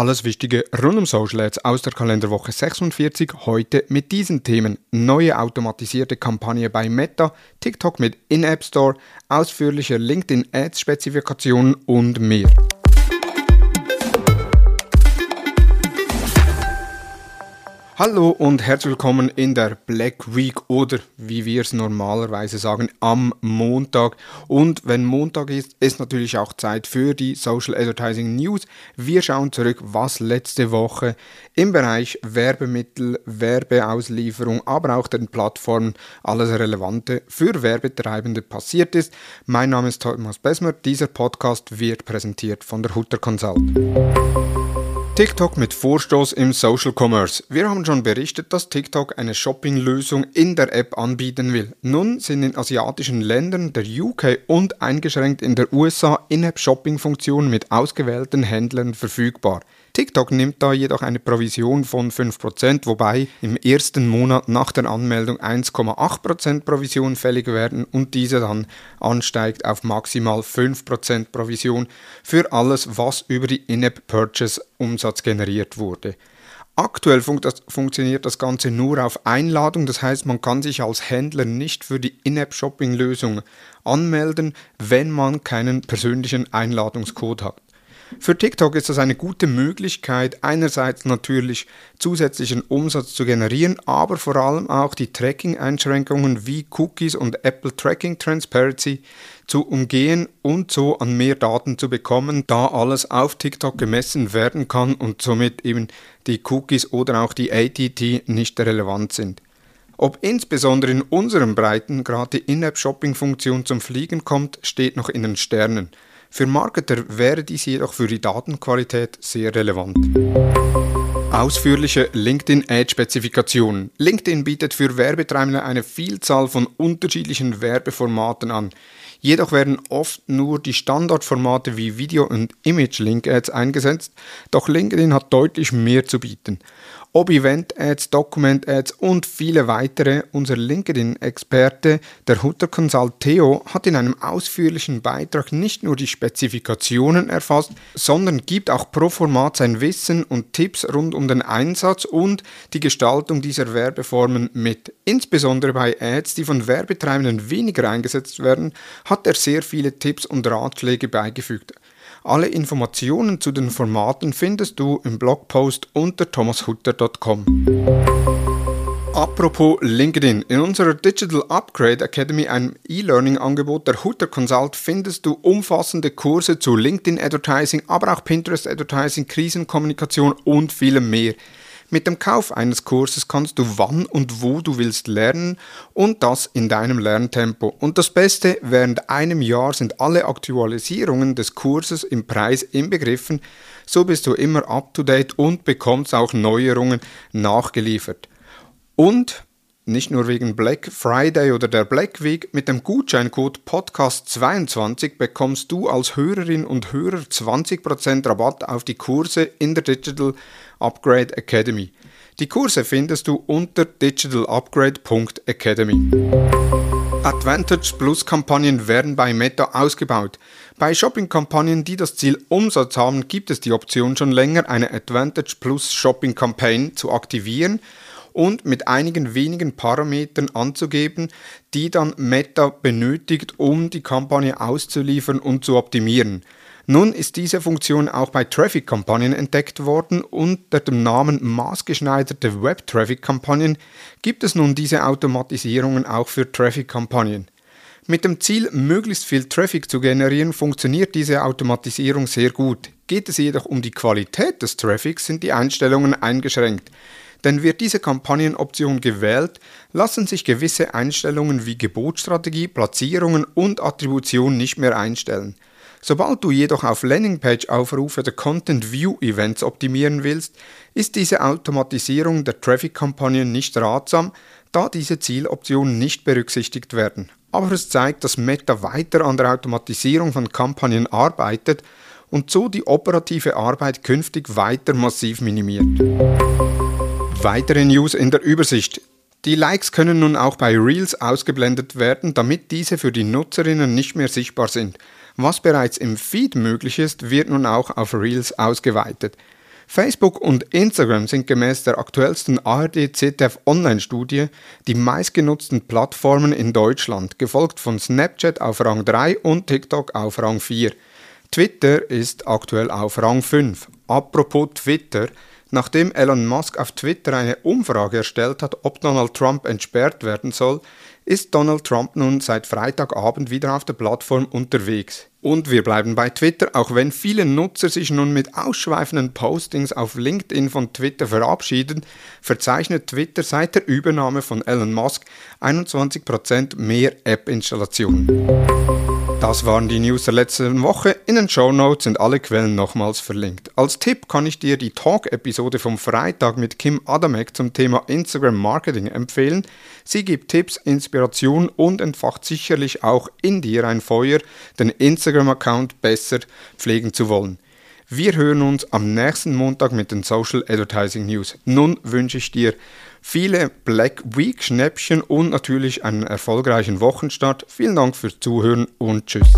Alles Wichtige rund um Social Ads aus der Kalenderwoche 46. Heute mit diesen Themen. Neue automatisierte Kampagne bei Meta, TikTok mit In-App Store, ausführliche LinkedIn Ads Spezifikationen und mehr. Hallo und herzlich willkommen in der Black Week oder wie wir es normalerweise sagen, am Montag. Und wenn Montag ist, ist natürlich auch Zeit für die Social Advertising News. Wir schauen zurück, was letzte Woche im Bereich Werbemittel, Werbeauslieferung, aber auch den Plattformen alles Relevante für Werbetreibende passiert ist. Mein Name ist Thomas Besmer. Dieser Podcast wird präsentiert von der Hutter Consult. TikTok mit Vorstoß im Social Commerce. Wir haben schon berichtet, dass TikTok eine Shopping-Lösung in der App anbieten will. Nun sind in asiatischen Ländern, der UK und eingeschränkt in der USA In-App-Shopping-Funktionen mit ausgewählten Händlern verfügbar. TikTok nimmt da jedoch eine Provision von 5%, wobei im ersten Monat nach der Anmeldung 1,8% Provision fällig werden und diese dann ansteigt auf maximal 5% Provision für alles, was über die In-App-Purchase-Umsatz generiert wurde. Aktuell fun das, funktioniert das Ganze nur auf Einladung, das heißt, man kann sich als Händler nicht für die In-App-Shopping-Lösung anmelden, wenn man keinen persönlichen Einladungscode hat. Für TikTok ist das eine gute Möglichkeit, einerseits natürlich zusätzlichen Umsatz zu generieren, aber vor allem auch die Tracking-Einschränkungen wie Cookies und Apple Tracking Transparency zu umgehen und so an mehr Daten zu bekommen, da alles auf TikTok gemessen werden kann und somit eben die Cookies oder auch die ATT nicht relevant sind. Ob insbesondere in unserem Breitengrad die In-App-Shopping-Funktion zum Fliegen kommt, steht noch in den Sternen. Für Marketer wäre dies jedoch für die Datenqualität sehr relevant. Ausführliche LinkedIn-Ad-Spezifikationen. LinkedIn bietet für Werbetreibende eine Vielzahl von unterschiedlichen Werbeformaten an. Jedoch werden oft nur die Standardformate wie Video- und Image-Link-Ads eingesetzt, doch LinkedIn hat deutlich mehr zu bieten ob Event-Ads, Document-Ads und viele weitere. Unser LinkedIn-Experte, der Hutter Consult Theo, hat in einem ausführlichen Beitrag nicht nur die Spezifikationen erfasst, sondern gibt auch pro Format sein Wissen und Tipps rund um den Einsatz und die Gestaltung dieser Werbeformen mit. Insbesondere bei Ads, die von Werbetreibenden weniger eingesetzt werden, hat er sehr viele Tipps und Ratschläge beigefügt. Alle Informationen zu den Formaten findest du im Blogpost unter thomashutter.com. Apropos LinkedIn. In unserer Digital Upgrade Academy, einem E-Learning-Angebot der Hutter Consult, findest du umfassende Kurse zu LinkedIn Advertising, aber auch Pinterest Advertising, Krisenkommunikation und vielem mehr. Mit dem Kauf eines Kurses kannst du wann und wo du willst lernen und das in deinem Lerntempo. Und das Beste, während einem Jahr sind alle Aktualisierungen des Kurses im Preis inbegriffen, so bist du immer up-to-date und bekommst auch Neuerungen nachgeliefert. Und nicht nur wegen Black Friday oder der Black Week, mit dem Gutscheincode Podcast22 bekommst du als Hörerin und Hörer 20% Rabatt auf die Kurse in der Digital Upgrade Academy. Die Kurse findest du unter digitalupgrade.academy. Advantage Plus Kampagnen werden bei Meta ausgebaut. Bei Shopping-Kampagnen, die das Ziel Umsatz haben, gibt es die Option schon länger, eine Advantage Plus Shopping Campaign zu aktivieren und mit einigen wenigen Parametern anzugeben, die dann Meta benötigt, um die Kampagne auszuliefern und zu optimieren. Nun ist diese Funktion auch bei Traffic-Kampagnen entdeckt worden. Unter dem Namen maßgeschneiderte Web-Traffic-Kampagnen gibt es nun diese Automatisierungen auch für Traffic-Kampagnen. Mit dem Ziel, möglichst viel Traffic zu generieren, funktioniert diese Automatisierung sehr gut. Geht es jedoch um die Qualität des Traffics, sind die Einstellungen eingeschränkt. Denn wird diese Kampagnenoption gewählt, lassen sich gewisse Einstellungen wie Gebotsstrategie, Platzierungen und Attribution nicht mehr einstellen. Sobald du jedoch auf Landingpage-Aufrufe der Content View Events optimieren willst, ist diese Automatisierung der Traffic-Kampagnen nicht ratsam, da diese Zieloptionen nicht berücksichtigt werden. Aber es zeigt, dass Meta weiter an der Automatisierung von Kampagnen arbeitet und so die operative Arbeit künftig weiter massiv minimiert. Weitere News in der Übersicht. Die Likes können nun auch bei Reels ausgeblendet werden, damit diese für die Nutzerinnen nicht mehr sichtbar sind. Was bereits im Feed möglich ist, wird nun auch auf Reels ausgeweitet. Facebook und Instagram sind gemäß der aktuellsten ARD-ZDF Online-Studie die meistgenutzten Plattformen in Deutschland, gefolgt von Snapchat auf Rang 3 und TikTok auf Rang 4. Twitter ist aktuell auf Rang 5. Apropos Twitter, Nachdem Elon Musk auf Twitter eine Umfrage erstellt hat, ob Donald Trump entsperrt werden soll, ist Donald Trump nun seit Freitagabend wieder auf der Plattform unterwegs. Und wir bleiben bei Twitter, auch wenn viele Nutzer sich nun mit ausschweifenden Postings auf LinkedIn von Twitter verabschieden, verzeichnet Twitter seit der Übernahme von Elon Musk 21% mehr App-Installationen. Das waren die News der letzten Woche. In den Show Notes sind alle Quellen nochmals verlinkt. Als Tipp kann ich dir die Talk-Episode vom Freitag mit Kim Adamek zum Thema Instagram Marketing empfehlen. Sie gibt Tipps, Inspiration und entfacht sicherlich auch in dir ein Feuer, den Instagram-Account besser pflegen zu wollen. Wir hören uns am nächsten Montag mit den Social Advertising News. Nun wünsche ich dir viele Black Week Schnäppchen und natürlich einen erfolgreichen Wochenstart. Vielen Dank fürs Zuhören und tschüss.